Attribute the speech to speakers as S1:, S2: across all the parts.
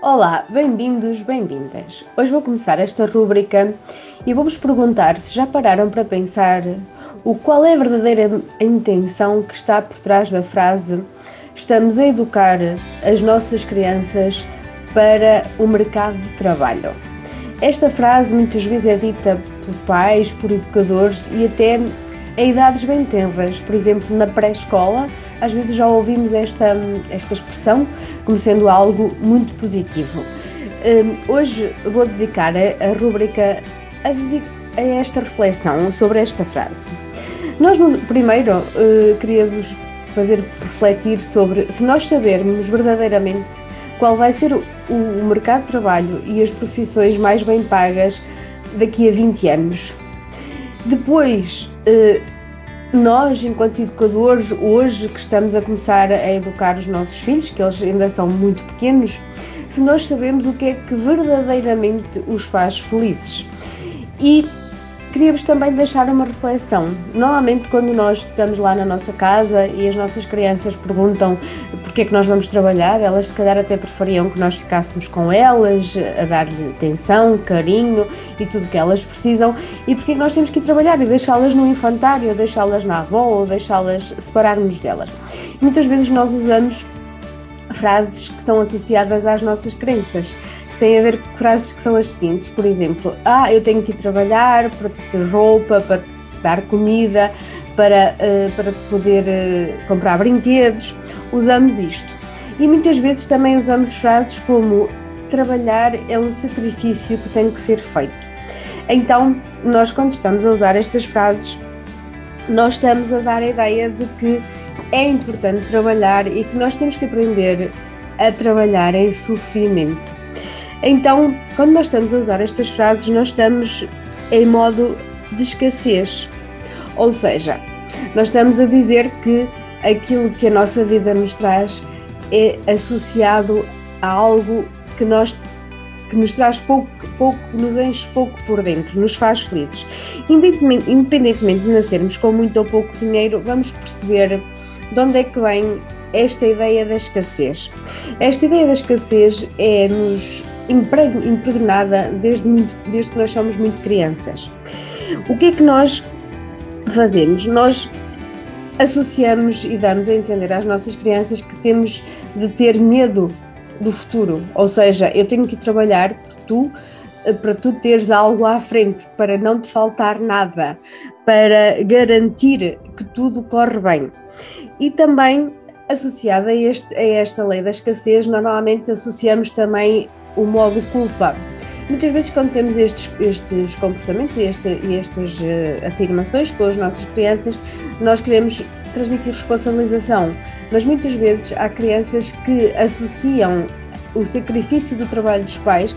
S1: Olá, bem-vindos, bem-vindas. Hoje vou começar esta rúbrica e vou-vos perguntar se já pararam para pensar o qual é a verdadeira intenção que está por trás da frase estamos a educar as nossas crianças para o mercado de trabalho. Esta frase muitas vezes é dita por pais, por educadores e até em idades bem tenras, por exemplo, na pré-escola, às vezes já ouvimos esta, esta expressão como sendo algo muito positivo. Hum, hoje vou dedicar a, a rubrica a, a, esta reflexão sobre esta frase. Nós, primeiro, uh, queríamos fazer refletir sobre se nós sabermos verdadeiramente qual vai ser o, o mercado de trabalho e as profissões mais bem pagas daqui a 20 anos. Depois, eh, nós, enquanto educadores, hoje que estamos a começar a educar os nossos filhos, que eles ainda são muito pequenos, se nós sabemos o que é que verdadeiramente os faz felizes. E Queríamos também deixar uma reflexão. Normalmente, quando nós estamos lá na nossa casa e as nossas crianças perguntam porque é que nós vamos trabalhar, elas se calhar até preferiam que nós ficássemos com elas, a dar-lhe atenção, carinho e tudo que elas precisam. E porque é que nós temos que ir trabalhar e deixá-las no infantário, deixá-las na avó, ou deixá-las separarmos delas. Muitas vezes nós usamos frases que estão associadas às nossas crenças tem a ver com frases que são as seguintes, por exemplo, ah, eu tenho que ir trabalhar para te ter roupa, para dar comida, para, uh, para poder uh, comprar brinquedos, usamos isto. E muitas vezes também usamos frases como trabalhar é um sacrifício que tem que ser feito. Então, nós quando estamos a usar estas frases, nós estamos a dar a ideia de que é importante trabalhar e que nós temos que aprender a trabalhar em sofrimento. Então, quando nós estamos a usar estas frases, nós estamos em modo de escassez. Ou seja, nós estamos a dizer que aquilo que a nossa vida nos traz é associado a algo que nós que nos traz pouco, pouco, nos enche pouco por dentro, nos faz felizes. Independentemente, independentemente de nascermos com muito ou pouco dinheiro, vamos perceber de onde é que vem esta ideia da escassez. Esta ideia da escassez é-nos impregnada desde, muito, desde que nós somos muito crianças. O que é que nós fazemos? Nós associamos e damos a entender às nossas crianças que temos de ter medo do futuro, ou seja, eu tenho que trabalhar por tu para tu teres algo à frente, para não te faltar nada, para garantir que tudo corre bem. E também associada a, este, a esta lei da escassez, normalmente associamos também o modo culpa. Muitas vezes, quando temos estes, estes comportamentos e, este, e estas uh, afirmações com as nossas crianças, nós queremos transmitir responsabilização, mas muitas vezes há crianças que associam o sacrifício do trabalho dos pais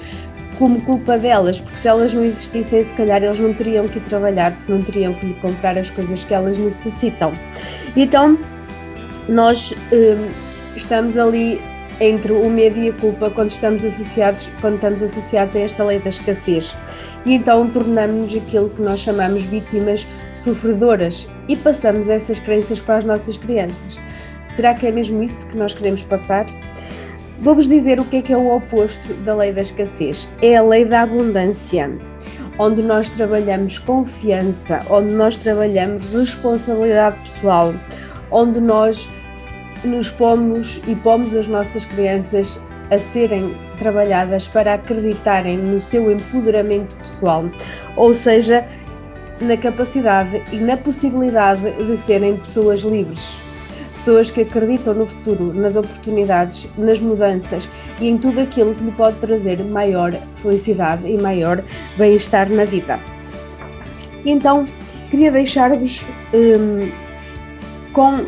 S1: como culpa delas, porque se elas não existissem, se calhar eles não teriam que ir trabalhar, porque não teriam que comprar as coisas que elas necessitam. Então, nós uh, estamos ali entre o medo e a culpa quando estamos associados, quando estamos associados a esta lei da escassez. E então tornamos-nos aquilo que nós chamamos vítimas sofredoras e passamos essas crenças para as nossas crianças. Será que é mesmo isso que nós queremos passar? Vou-vos dizer o que é que é o oposto da lei da escassez. É a lei da abundância, onde nós trabalhamos confiança, onde nós trabalhamos responsabilidade pessoal, onde nós nos pomos e pomos as nossas crianças a serem trabalhadas para acreditarem no seu empoderamento pessoal, ou seja, na capacidade e na possibilidade de serem pessoas livres. Pessoas que acreditam no futuro, nas oportunidades, nas mudanças e em tudo aquilo que lhe pode trazer maior felicidade e maior bem-estar na vida. Então, queria deixar-vos um, com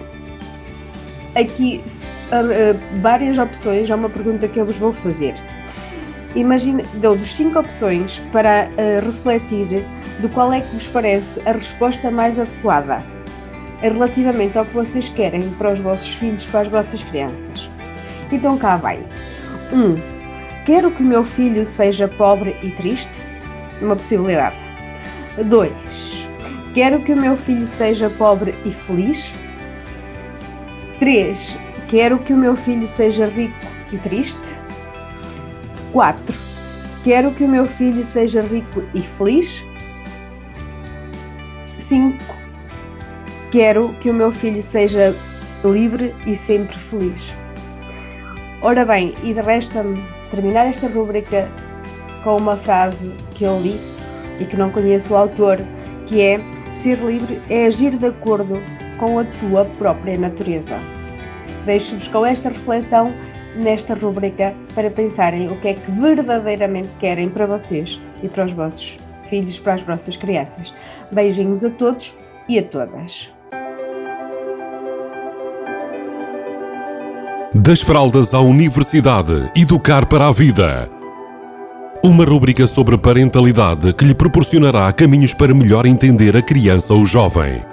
S1: aqui uh, várias opções, há uma pergunta que eu vos vou fazer. Imagine, dou-vos cinco opções para uh, refletir de qual é que vos parece a resposta mais adequada relativamente ao que vocês querem para os vossos filhos, para as vossas crianças. Então cá vai. 1. Um, quero que o meu filho seja pobre e triste? Uma possibilidade. 2. Quero que o meu filho seja pobre e feliz? 3. Quero que o meu filho seja rico e triste? 4. Quero que o meu filho seja rico e feliz? 5. Quero que o meu filho seja livre e sempre feliz. Ora bem, e de resta-me terminar esta rubrica com uma frase que eu li e que não conheço o autor, que é ser livre é agir de acordo com a tua própria natureza. Deixo-vos com esta reflexão nesta rubrica para pensarem o que é que verdadeiramente querem para vocês e para os vossos filhos, para as vossas crianças. Beijinhos a todos e a todas.
S2: Das fraldas à universidade, educar para a vida. Uma rubrica sobre parentalidade que lhe proporcionará caminhos para melhor entender a criança ou jovem.